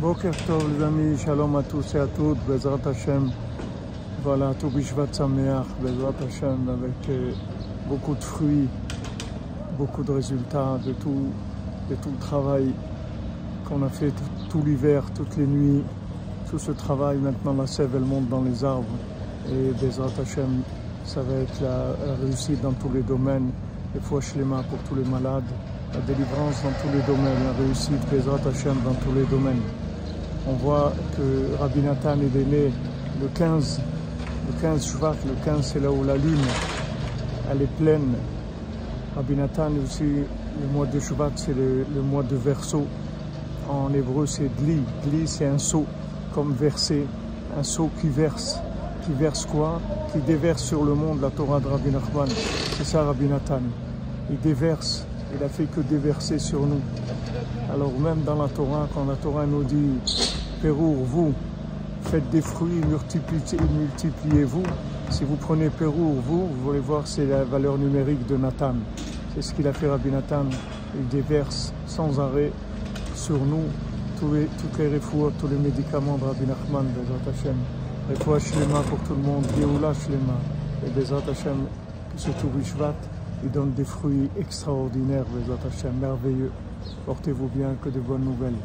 Boker Tov les amis, shalom à tous et à toutes, Bezrat Hashem. Voilà, tout Bishvat Sameach, Bezrat Hashem, avec euh, beaucoup de fruits, beaucoup de résultats de tout, de tout le travail qu'on a fait tout, l'hiver, toutes les nuits. Tout ce travail, maintenant la sève elle monte dans les arbres. Et Bezrat Hashem, ça va être la, réussite dans tous les domaines. Les fois Shlema pour tous les malades, la délivrance dans tous les domaines, la réussite Bezrat Hashem dans tous les domaines. On voit que Rabbi Nathan est né le 15, le 15 Shvat, le 15 c'est là où la lune, elle est pleine. Rabbi Nathan aussi, le mois de Shvat, c'est le, mois de verso. En hébreu, c'est Dli. Dli, c'est un seau, comme verser, un seau qui verse. Qui verse quoi? Qui déverse sur le monde la Torah de Rabbi Nachman. C'est ça Rabbi Nathan. Il déverse, il a fait que déverser sur nous. Alors même dans la Torah, quand la Torah nous dit Pérour, vous, faites des fruits, multipliez-vous. Si vous prenez Pérour, vous, vous voulez voir, c'est la valeur numérique de Nathan. C'est ce qu'il a fait Rabbi Nathan. Il déverse sans arrêt sur nous tous les, toutes tous les médicaments de Rabbi Nachman, Bezat Hashem. Refoua Shlema pour tout le monde, Geoula Shlema. Et Bezat Hashem, que ce Tourishvat, il donne des fruits extraordinaires, Bezat Hashem, merveilleux. Portez-vous bien, que de bonnes nouvelles.